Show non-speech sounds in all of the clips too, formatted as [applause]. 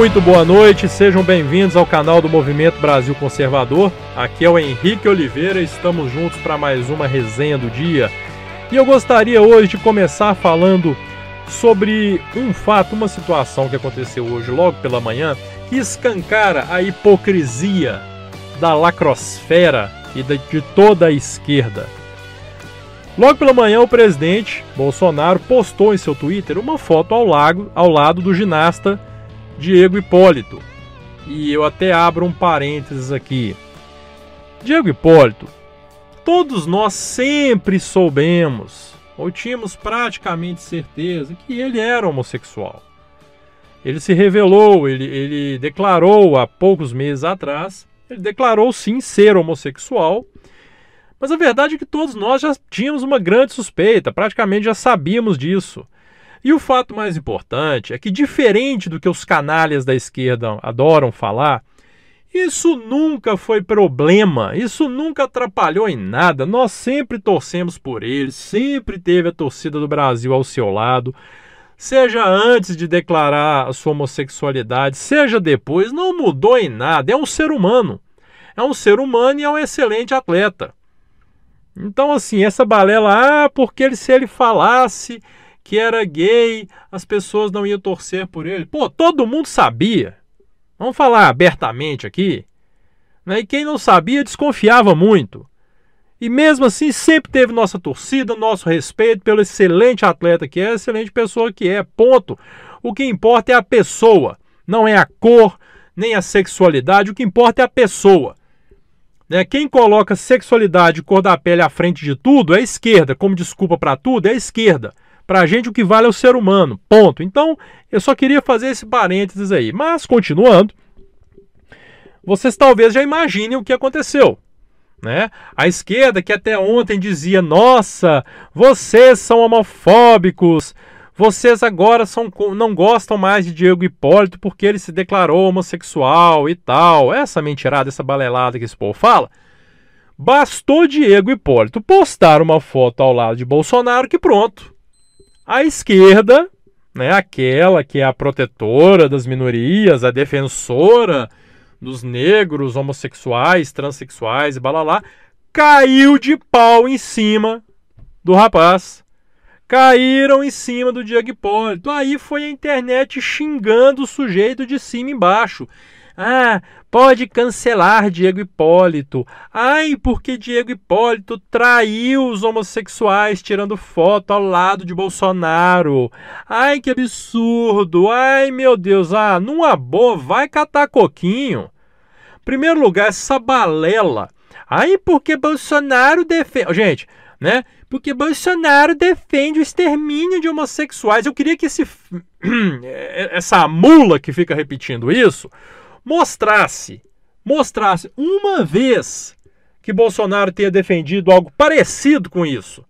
Muito boa noite, sejam bem-vindos ao canal do Movimento Brasil Conservador. Aqui é o Henrique Oliveira, estamos juntos para mais uma resenha do dia. E eu gostaria hoje de começar falando sobre um fato, uma situação que aconteceu hoje, logo pela manhã, que escancara a hipocrisia da lacrosfera e de toda a esquerda. Logo pela manhã, o presidente Bolsonaro postou em seu Twitter uma foto ao, lago, ao lado do ginasta Diego Hipólito. E eu até abro um parênteses aqui. Diego Hipólito, todos nós sempre soubemos, ou tínhamos praticamente certeza, que ele era homossexual. Ele se revelou, ele, ele declarou há poucos meses atrás, ele declarou sim ser homossexual, mas a verdade é que todos nós já tínhamos uma grande suspeita, praticamente já sabíamos disso. E o fato mais importante é que, diferente do que os canalhas da esquerda adoram falar, isso nunca foi problema, isso nunca atrapalhou em nada. Nós sempre torcemos por ele, sempre teve a torcida do Brasil ao seu lado, seja antes de declarar a sua homossexualidade, seja depois, não mudou em nada. É um ser humano. É um ser humano e é um excelente atleta. Então, assim, essa balela, ah, porque ele, se ele falasse que era gay, as pessoas não iam torcer por ele. Pô, todo mundo sabia. Vamos falar abertamente aqui. Né? E quem não sabia desconfiava muito. E mesmo assim, sempre teve nossa torcida, nosso respeito pelo excelente atleta que é, excelente pessoa que é. Ponto. O que importa é a pessoa, não é a cor, nem a sexualidade. O que importa é a pessoa. Né? Quem coloca sexualidade e cor da pele à frente de tudo é a esquerda. Como desculpa para tudo, é a esquerda. Para a gente, o que vale é o ser humano. Ponto. Então, eu só queria fazer esse parênteses aí. Mas, continuando, vocês talvez já imaginem o que aconteceu. Né? A esquerda, que até ontem dizia: nossa, vocês são homofóbicos, vocês agora são, não gostam mais de Diego Hipólito porque ele se declarou homossexual e tal. Essa mentirada, essa balelada que esse povo fala. Bastou Diego Hipólito postar uma foto ao lado de Bolsonaro que pronto. A esquerda, né, aquela que é a protetora das minorias, a defensora dos negros, homossexuais, transexuais e balalá, caiu de pau em cima do rapaz. Caíram em cima do Diego Hipólito. Aí foi a internet xingando o sujeito de cima embaixo. Ah, pode cancelar Diego Hipólito. Ai, porque Diego Hipólito traiu os homossexuais tirando foto ao lado de Bolsonaro. Ai, que absurdo. Ai, meu Deus. Ah, numa boa, vai catar coquinho. Primeiro lugar, essa balela. Ai, porque Bolsonaro defende. Gente, né? Porque Bolsonaro defende o extermínio de homossexuais. Eu queria que esse, [clears throat] essa mula que fica repetindo isso mostrasse, mostrasse uma vez que Bolsonaro tenha defendido algo parecido com isso.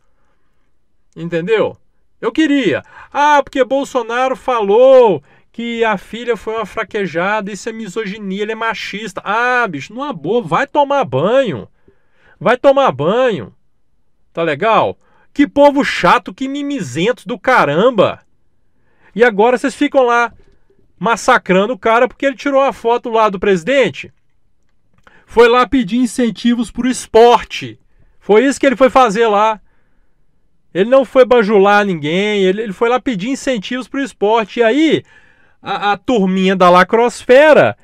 Entendeu? Eu queria. Ah, porque Bolsonaro falou que a filha foi uma fraquejada, isso é misoginia, ele é machista. Ah, bicho, numa boa, vai tomar banho. Vai tomar banho. Tá legal? Que povo chato, que mimizentos do caramba. E agora vocês ficam lá massacrando o cara porque ele tirou a foto lá do presidente. Foi lá pedir incentivos para o esporte. Foi isso que ele foi fazer lá. Ele não foi bajular ninguém, ele, ele foi lá pedir incentivos para o esporte. E aí, a, a turminha da lacrosfera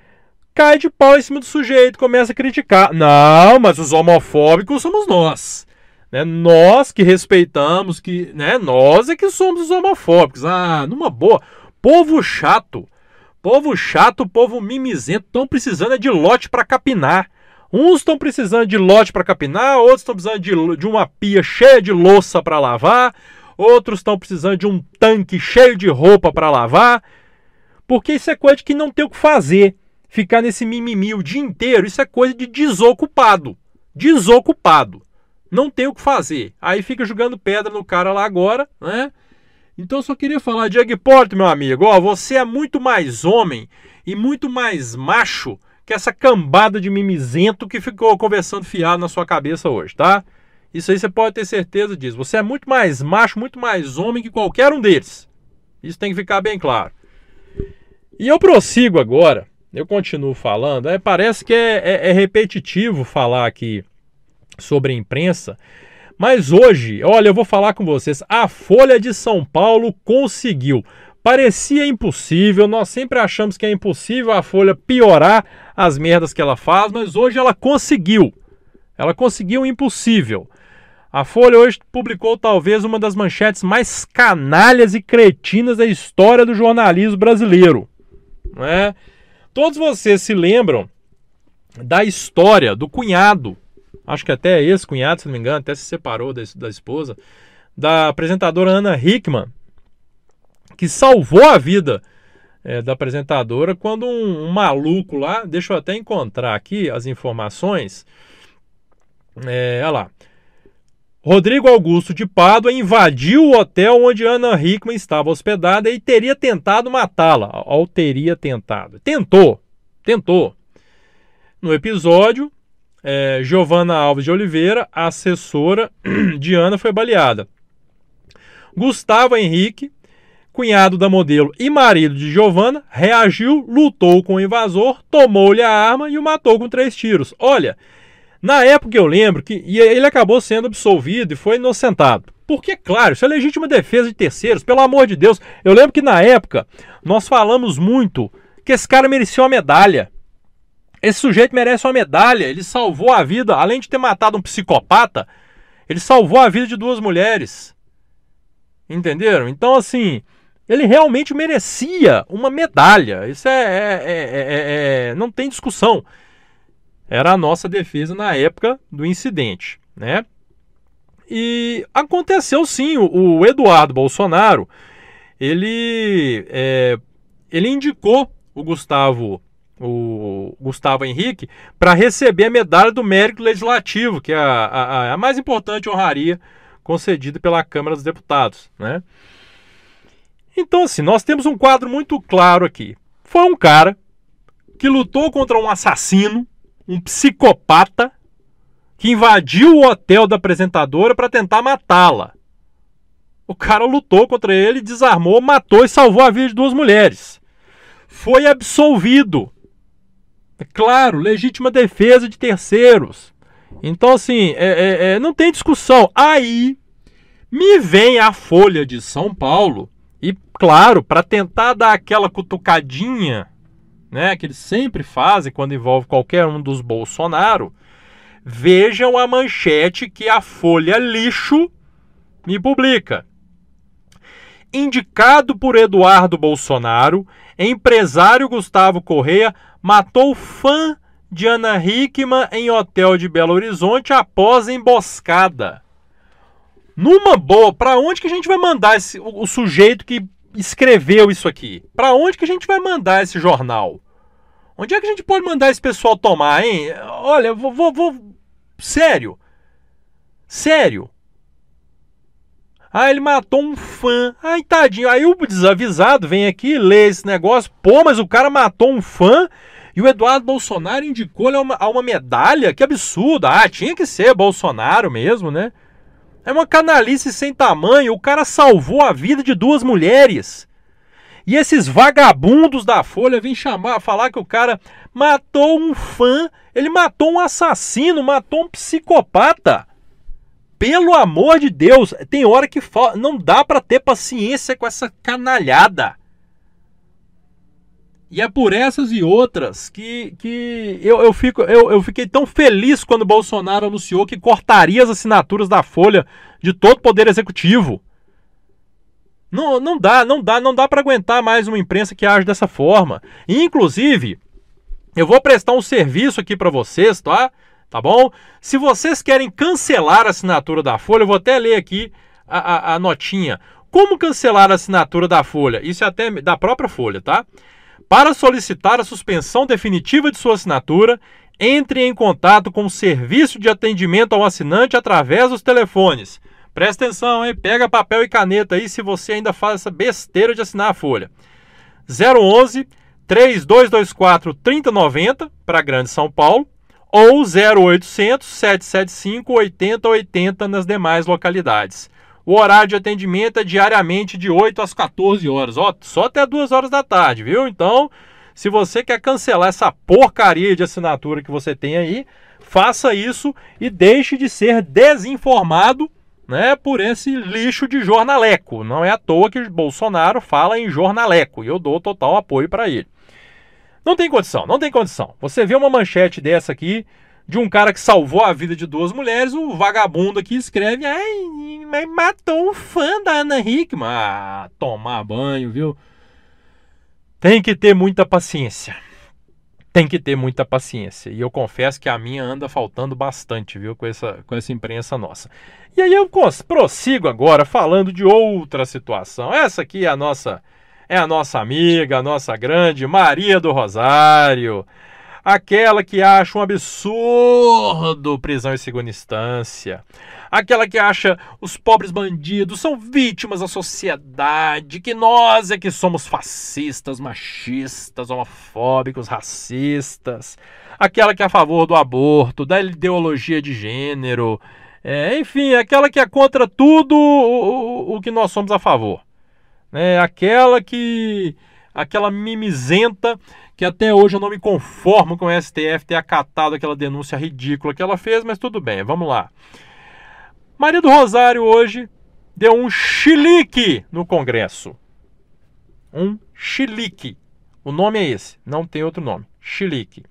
cai de pau em cima do sujeito, começa a criticar. Não, mas os homofóbicos somos nós. Né? Nós que respeitamos, que né? nós é que somos os homofóbicos. Ah, numa boa. Povo chato. Povo chato, povo mimizento, estão precisando é de lote para capinar. Uns estão precisando de lote para capinar, outros estão precisando de, de uma pia cheia de louça para lavar, outros estão precisando de um tanque cheio de roupa para lavar. Porque isso é coisa que não tem o que fazer. Ficar nesse mimimi o dia inteiro, isso é coisa de desocupado. Desocupado. Não tem o que fazer. Aí fica jogando pedra no cara lá agora, né? Então eu só queria falar, Diego Hipólito, meu amigo, ó, você é muito mais homem e muito mais macho que essa cambada de mimizento que ficou conversando fiado na sua cabeça hoje, tá? Isso aí você pode ter certeza disso. Você é muito mais macho, muito mais homem que qualquer um deles. Isso tem que ficar bem claro. E eu prossigo agora, eu continuo falando, é, parece que é, é, é repetitivo falar aqui sobre a imprensa, mas hoje, olha, eu vou falar com vocês, a Folha de São Paulo conseguiu. Parecia impossível, nós sempre achamos que é impossível a Folha piorar as merdas que ela faz, mas hoje ela conseguiu. Ela conseguiu o impossível. A Folha hoje publicou talvez uma das manchetes mais canalhas e cretinas da história do jornalismo brasileiro. Né? Todos vocês se lembram da história do cunhado, acho que até esse cunhado, se não me engano, até se separou da, da esposa, da apresentadora Ana Hickman, que salvou a vida é, da apresentadora quando um, um, maluco lá, deixa eu até encontrar aqui as informações, é, olha lá, Rodrigo Augusto de Pádua invadiu o hotel onde Ana Hickman estava hospedada e teria tentado matá-la. Ou teria tentado. Tentou. Tentou. No episódio, é, Giovana Alves de Oliveira, assessora [clears throat] de Ana, foi baleada. Gustavo Henrique, cunhado da modelo e marido de Giovana, reagiu, lutou com o invasor, tomou-lhe a arma e o matou com três tiros. Olha, na época eu lembro que e ele acabou sendo absolvido e foi inocentado. Porque, claro, isso é legítima defesa de terceiros, pelo amor de Deus. Eu lembro que na época nós falamos muito que esse cara merecia uma medalha. Esse sujeito merece uma medalha. Ele salvou a vida, além de ter matado um psicopata, ele salvou a vida de duas mulheres. Entenderam? Então, assim, ele realmente merecia uma medalha. Isso é, é, é, é não tem discussão era a nossa defesa na época do incidente, né? E aconteceu sim, o, o Eduardo Bolsonaro, ele, é, ele indicou o Gustavo, o Gustavo Henrique, para receber a medalha do mérito legislativo, que é a, a, a mais importante honraria concedida pela Câmara dos Deputados, né? Então, assim, nós temos um quadro muito claro aqui. Foi um cara que lutou contra um assassino, um psicopata que invadiu o hotel da apresentadora para tentar matá-la. O cara lutou contra ele, desarmou, matou e salvou a vida de duas mulheres. Foi absolvido. Claro, legítima defesa de terceiros. Então, assim, é, é, é, não tem discussão. Aí me vem a Folha de São Paulo e, claro, para tentar dar aquela cutucadinha né, que eles sempre fazem quando envolve qualquer um dos Bolsonaro, vejam a manchete que a Folha Lixo me publica. Indicado por Eduardo Bolsonaro, empresário Gustavo Correia matou fã de Ana Hickman em hotel de Belo Horizonte após emboscada. Numa boa, para onde que a gente vai mandar esse, o, o sujeito que escreveu isso aqui? Para onde que a gente vai mandar esse jornal? Onde é que a gente pode mandar esse pessoal tomar, hein? Olha, vou, vou, vou... sério. Sério. Ah, ele matou um fã. Ai, tadinho. Aí o desavisado vem aqui, lê esse negócio. Pô, mas o cara matou um fã e o Eduardo Bolsonaro indicou-lhe a uma, a uma medalha? Que absurdo. Ah, tinha que ser Bolsonaro mesmo, né? É uma canalice sem tamanho. O cara salvou a vida de duas mulheres. E esses vagabundos da Folha vêm chamar, falar que o cara matou um fã, ele matou um assassino, matou um psicopata. Pelo amor de Deus, tem hora que não dá para ter paciência com essa canalhada. E é por essas e outras que, que eu, eu, fico, eu, eu fiquei tão feliz quando Bolsonaro anunciou que cortaria as assinaturas da Folha de todo o poder executivo. Não, não dá, não dá, não dá para aguentar mais uma imprensa que age dessa forma. inclusive, eu vou prestar um serviço aqui para vocês, tá? Tá bom? Se vocês querem cancelar a assinatura da Folha, eu vou até ler aqui a, a, a notinha. Como cancelar a assinatura da Folha? Isso é até da própria Folha, tá? Para solicitar a suspensão definitiva de sua assinatura, entre em contato com o serviço de atendimento ao assinante através dos telefones Presta atenção, hein? Pega papel e caneta aí se você ainda faz essa besteira de assinar a folha. 011 3224 3090 para Grande São Paulo ou 0800 775 8080 nas demais localidades. O horário de atendimento é diariamente de 8 às 14 horas. Ó, só até 2 horas da tarde, viu? Então, se você quer cancelar essa porcaria de assinatura que você tem aí, faça isso e deixe de ser desinformado né, por esse lixo de jornaleco. Não é à toa que Bolsonaro fala em jornaleco e eu dou total apoio para ele. Não tem condição, não tem condição. Você vê uma manchete dessa aqui de um cara que salvou a vida de duas mulheres, o vagabundo aqui escreve: Ai, mas matou um fã da Ana Hickman. Ah, tomar banho, viu? Tem que ter muita paciência tem que ter muita paciência. E eu confesso que a minha anda faltando bastante, viu, com essa, com essa imprensa nossa. E aí eu prossigo agora falando de outra situação. Essa aqui é a nossa é a nossa amiga, a nossa grande Maria do Rosário. Aquela que acha um absurdo prisão em segunda instância. Aquela que acha os pobres bandidos são vítimas da sociedade, que nós é que somos fascistas, machistas, homofóbicos, racistas. Aquela que é a favor do aborto, da ideologia de gênero. É, enfim, aquela que é contra tudo o, o, o que nós somos a favor. É, aquela que. aquela mimizenta que até hoje eu não me conformo com o STF ter acatado aquela denúncia ridícula que ela fez, mas tudo bem, vamos lá. Maria do Rosário hoje deu um chilique no Congresso. Um chilique. O nome é esse, não tem outro nome. Chilique.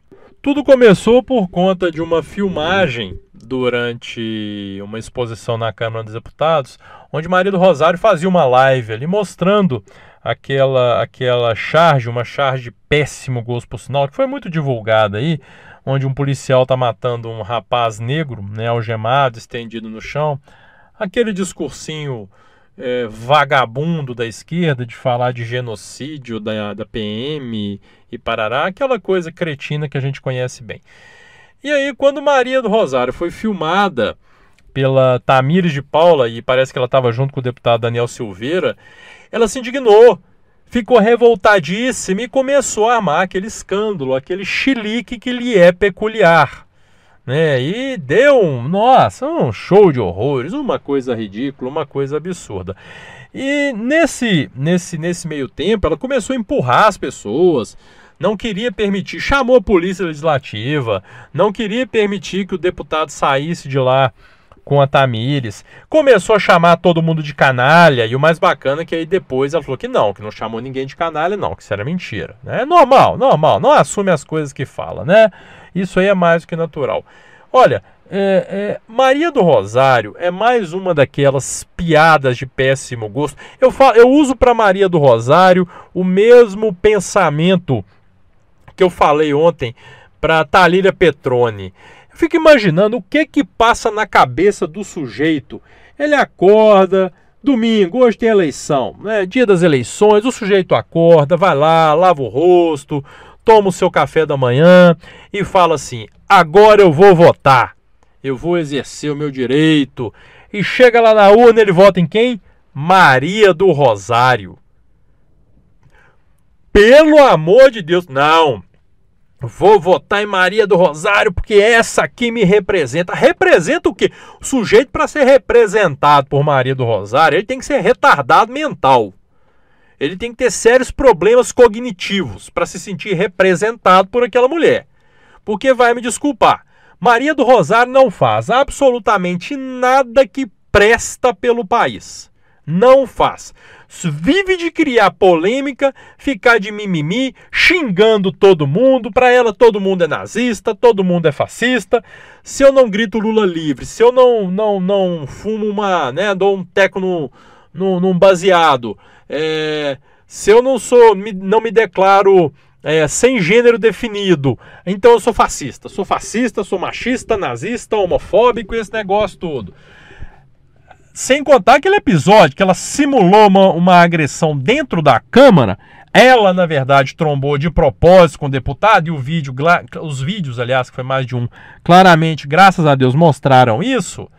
Tudo começou por conta de uma filmagem durante uma exposição na Câmara dos Deputados, onde Maria do Rosário fazia uma live ali mostrando aquela aquela charge, uma charge péssimo gosto por sinal, que foi muito divulgada aí, onde um policial está matando um rapaz negro, né, algemado, estendido no chão. Aquele discursinho é, vagabundo da esquerda de falar de genocídio da, da PM e parará, aquela coisa cretina que a gente conhece bem. E aí, quando Maria do Rosário foi filmada pela Tamires de Paula, e parece que ela estava junto com o deputado Daniel Silveira, ela se indignou, ficou revoltadíssima e começou a armar aquele escândalo, aquele chilique que lhe é peculiar. Né? E deu um, nossa, um show de horrores, uma coisa ridícula, uma coisa absurda. E nesse, nesse, nesse meio tempo, ela começou a empurrar as pessoas, não queria permitir, chamou a polícia legislativa, não queria permitir que o deputado saísse de lá com a Tamires. Começou a chamar todo mundo de canalha, e o mais bacana é que aí depois ela falou que não, que não chamou ninguém de canalha, não, que isso era mentira. Né? É normal, normal, não assume as coisas que fala, né? Isso aí é mais do que natural. Olha, é, é, Maria do Rosário é mais uma daquelas piadas de péssimo gosto. Eu, falo, eu uso para Maria do Rosário o mesmo pensamento que eu falei ontem para Talíria Petrone. Fico imaginando o que que passa na cabeça do sujeito. Ele acorda, domingo, hoje tem eleição, né? dia das eleições, o sujeito acorda, vai lá, lava o rosto, toma o seu café da manhã e fala assim: agora eu vou votar, eu vou exercer o meu direito. E chega lá na urna, ele vota em quem? Maria do Rosário. Pelo amor de Deus, não. Vou votar em Maria do Rosário porque essa aqui me representa. Representa o quê? O sujeito, para ser representado por Maria do Rosário, ele tem que ser retardado mental. Ele tem que ter sérios problemas cognitivos para se sentir representado por aquela mulher. Porque vai me desculpar, Maria do Rosário não faz absolutamente nada que presta pelo país. Não faz vive de criar polêmica, ficar de mimimi, xingando todo mundo. Para ela, todo mundo é nazista, todo mundo é fascista. Se eu não grito Lula livre, se eu não não não fumo uma, né, dou um teco no, no, num baseado, é, se eu não sou, não me declaro é, sem gênero definido, então eu sou fascista. Sou fascista, sou machista, nazista, homofóbico, esse negócio todo. Sem contar aquele episódio que ela simulou uma, uma agressão dentro da Câmara. Ela, na verdade, trombou de propósito com o deputado e o vídeo, os vídeos, aliás, que foi mais de um, claramente, graças a Deus, mostraram isso.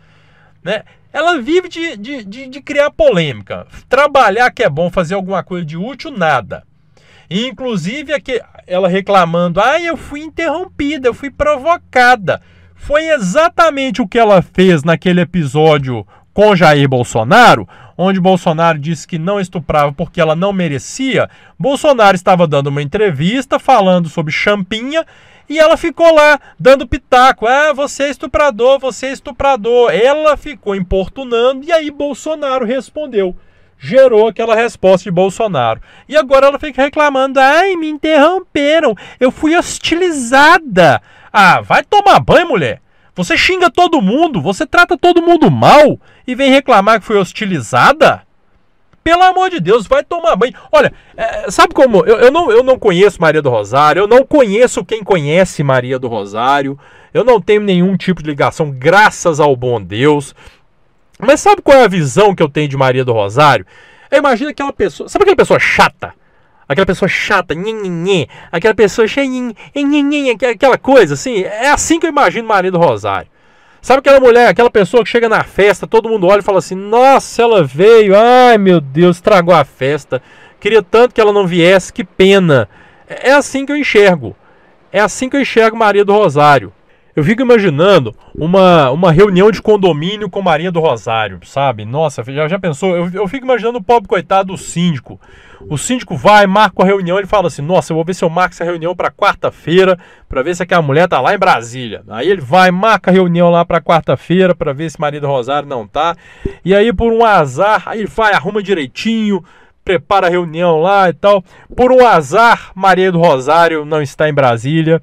Né? Ela vive de, de, de, de criar polêmica. Trabalhar que é bom, fazer alguma coisa de útil, nada. E, inclusive, ela reclamando: ah, eu fui interrompida, eu fui provocada. Foi exatamente o que ela fez naquele episódio com Jair Bolsonaro, onde Bolsonaro disse que não estuprava porque ela não merecia, Bolsonaro estava dando uma entrevista falando sobre champinha e ela ficou lá dando pitaco. Ah, você é estuprador, você é estuprador. Ela ficou importunando e aí Bolsonaro respondeu. Gerou aquela resposta de Bolsonaro. E agora ela fica reclamando: ai, me interromperam, eu fui hostilizada. Ah, vai tomar banho, mulher. Você xinga todo mundo, você trata todo mundo mal e vem reclamar que foi hostilizada? Pelo amor de Deus, vai tomar banho. Olha, é, sabe como? Eu, eu, não, eu não conheço Maria do Rosário, eu não conheço quem conhece Maria do Rosário, eu não tenho nenhum tipo de ligação, graças ao bom Deus. Mas sabe qual é a visão que eu tenho de Maria do Rosário? Eu imagino aquela pessoa. Sabe aquela pessoa chata? Aquela pessoa chata, nhenhenhê, aquela pessoa cheia, aquela coisa assim. É assim que eu imagino Maria do Rosário. Sabe aquela mulher, aquela pessoa que chega na festa, todo mundo olha e fala assim: Nossa, ela veio, ai meu Deus, estragou a festa. Queria tanto que ela não viesse, que pena. É assim que eu enxergo. É assim que eu enxergo Maria do Rosário. Eu fico imaginando uma, uma reunião de condomínio com Maria do Rosário, sabe? Nossa, já, já pensou? Eu, eu fico imaginando o pobre coitado do síndico. O síndico vai, marca a reunião, ele fala assim: Nossa, eu vou ver se eu marco essa reunião para quarta-feira, para ver se aquela mulher tá lá em Brasília. Aí ele vai, marca a reunião lá para quarta-feira, para ver se Maria do Rosário não tá. E aí, por um azar, aí ele vai, arruma direitinho, prepara a reunião lá e tal. Por um azar, Maria do Rosário não está em Brasília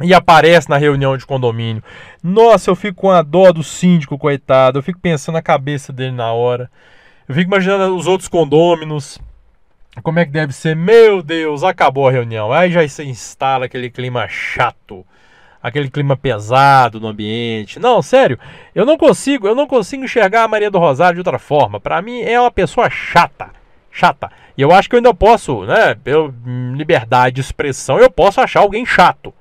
e aparece na reunião de condomínio. Nossa, eu fico com a dó do síndico, coitado. Eu fico pensando na cabeça dele na hora. Eu fico imaginando os outros condôminos. Como é que deve ser? Meu Deus, acabou a reunião. Aí já se instala aquele clima chato, aquele clima pesado no ambiente. Não, sério, eu não consigo, eu não consigo enxergar a Maria do Rosário de outra forma. Para mim é uma pessoa chata, chata. E eu acho que eu ainda posso, né, pela liberdade de expressão, eu posso achar alguém chato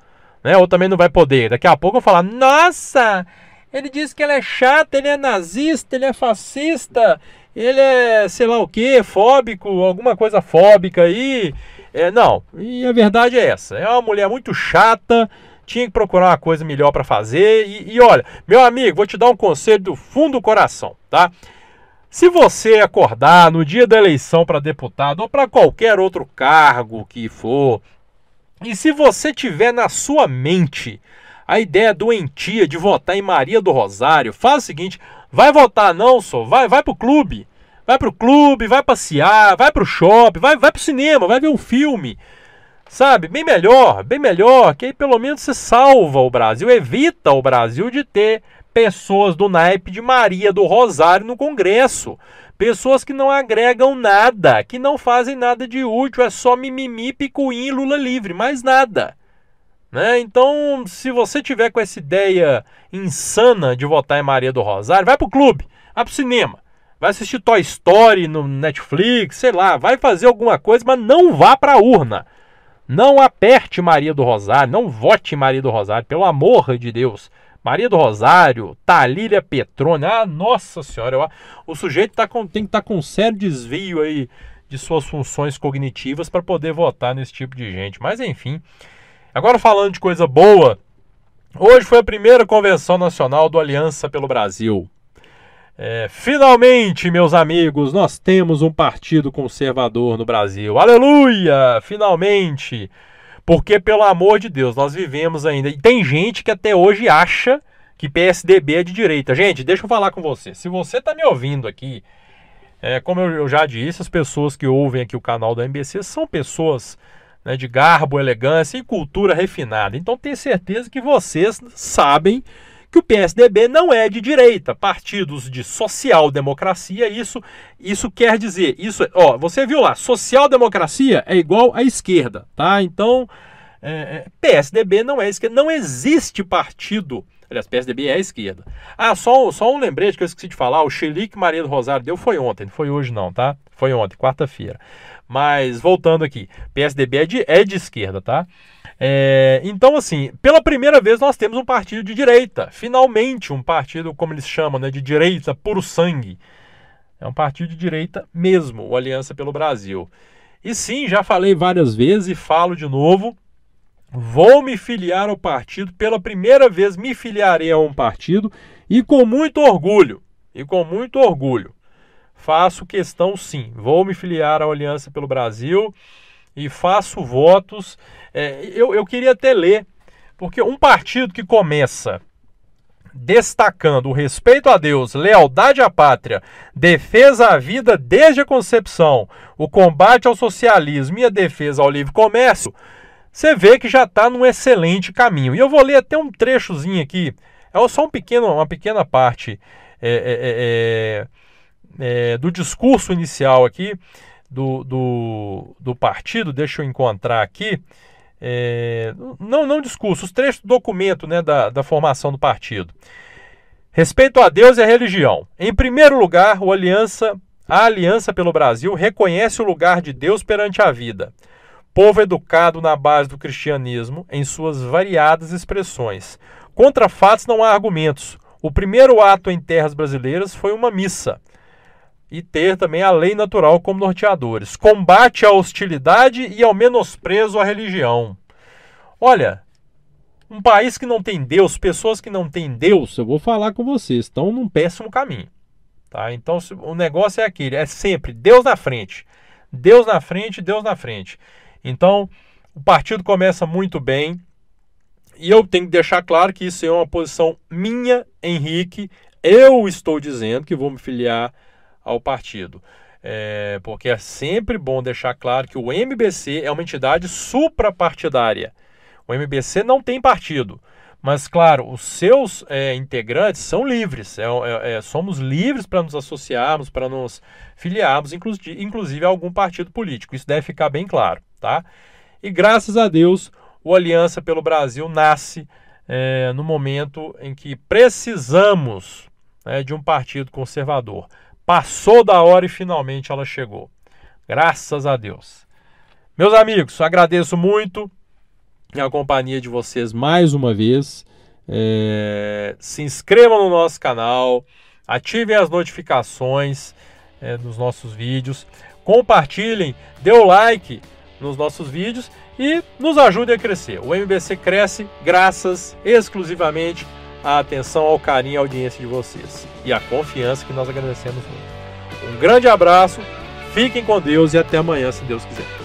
né? Ou também não vai poder. Daqui a pouco eu falar, nossa, ele disse que ele é chato, ele é nazista, ele é fascista, ele é sei lá o que, fóbico, alguma coisa fóbica aí. É, não, e a verdade é essa. É uma mulher muito chata, tinha que procurar uma coisa melhor para fazer. E, e, olha, meu amigo, vou te dar um conselho do fundo do coração, tá? Se você acordar no dia da eleição para deputado ou para qualquer outro cargo que for, e se você tiver na sua mente a ideia doentia de votar em Maria do Rosário, faz o seguinte: vai votar não, só vai, vai pro clube. Vai pro clube, vai passear, vai pro shopping, vai, vai pro cinema, vai ver um filme. Sabe? Bem melhor, bem melhor, que aí pelo menos você salva o Brasil, evita o Brasil de ter pessoas do naipe de Maria do Rosário no Congresso. Pessoas que não agregam nada, que não fazem nada de útil, é só mimimi, picuinha e Lula livre, mais nada. Né? Então, se você tiver com essa ideia insana de votar em Maria do Rosário, vai pro clube, vai pro cinema, vai assistir Toy Story no Netflix, sei lá, vai fazer alguma coisa, mas não vá pra urna. Não aperte Maria do Rosário, não vote Maria do Rosário, pelo amor de Deus. Maria do Rosário, Talília Petrone. Ah, nossa senhora, eu, o sujeito tá com, tem que estar tá com um sério desvio aí de suas funções cognitivas para poder votar nesse tipo de gente. Mas enfim. Agora falando de coisa boa, hoje foi a primeira convenção nacional do Aliança pelo Brasil. É, finalmente, meus amigos, nós temos um partido conservador no Brasil. Aleluia! Finalmente! Porque, pelo amor de Deus, nós vivemos ainda. E tem gente que até hoje acha que PSDB é de direita. Gente, deixa eu falar com você. Se você está me ouvindo aqui, é, como eu, já disse, as pessoas que ouvem aqui o canal da MBC são pessoas né, de garbo, elegância e cultura refinada. Então tenho certeza que vocês sabem que o PSDB não é de direita, partidos de social-democracia, isso, isso quer dizer, isso, ó, você viu lá, social-democracia é igual à esquerda, tá? Então, é, é PSDB não é esquerda, não existe partido, aliás, PSDB é a esquerda. Ah, só, só um lembrete que eu esqueci de falar, o Xelique Maria do Rosário deu foi ontem, não foi hoje não, tá? Foi ontem, quarta-feira. Mas, voltando aqui, PSDB é de, é de esquerda, tá? É, então, assim, pela primeira vez nós temos um partido de direita. Finalmente, um partido, como eles chamam, né, de direita puro sangue. É um partido de direita mesmo, o Aliança pelo Brasil. E sim, já falei várias vezes e falo de novo. Vou me filiar ao partido. Pela primeira vez me filiarei a um partido e com muito orgulho. e com muito orgulho. Faço questão sim, vou me filiar à Aliança pelo Brasil e faço votos. É, eu, eu queria até ler, porque um partido que começa destacando o respeito a Deus, lealdade à pátria, defesa à vida desde a concepção, o combate ao socialismo e a defesa ao livre comércio, você vê que já está num excelente caminho. E eu vou ler até um trechozinho aqui, é só um pequeno, uma pequena parte é, é, é, é, do discurso inicial aqui do, do, do partido, deixa eu encontrar aqui. É, não, não discurso, os trechos do documento né, da, da formação do partido. Respeito a Deus e a religião. Em primeiro lugar, o aliança, a Aliança pelo Brasil reconhece o lugar de Deus perante a vida. Povo educado na base do cristianismo, em suas variadas expressões. Contra fatos não há argumentos. O primeiro ato em terras brasileiras foi uma missa e ter também a lei natural como norteadores. Combate à hostilidade e ao menosprezo à religião. Olha, um país que não tem Deus, pessoas que não têm Deus, eu vou falar com vocês, estão num péssimo caminho. Tá? Então o negócio é aquele, é sempre Deus na frente. Deus na frente, Deus na frente. Então, o partido começa muito bem. E eu tenho que deixar claro que isso é uma posição minha, Henrique. Eu estou dizendo que vou me filiar ao partido. É, porque é sempre bom deixar claro que o MBC é uma entidade suprapartidária. O MBC não tem partido. Mas, claro, os seus é, integrantes são livres. É, é, é somos livres para nos associarmos, para nos filiarmos, inclusive, a algum partido político. Isso deve ficar bem claro. Tá? E graças a Deus, o Aliança pelo Brasil nasce é, no momento em que precisamos né, de um partido conservador. Passou da hora e finalmente ela chegou. Graças a Deus. Meus amigos, agradeço muito a companhia de vocês mais uma vez. É, se inscrevam no nosso canal, ativem as notificações é, dos nossos vídeos, compartilhem, dê o like nos nossos vídeos e nos ajudem a crescer. O MBC cresce graças exclusivamente a atenção, ao carinho e audiência de vocês e a confiança que nós agradecemos muito. Um grande abraço, fiquem com Deus e até amanhã, se Deus quiser.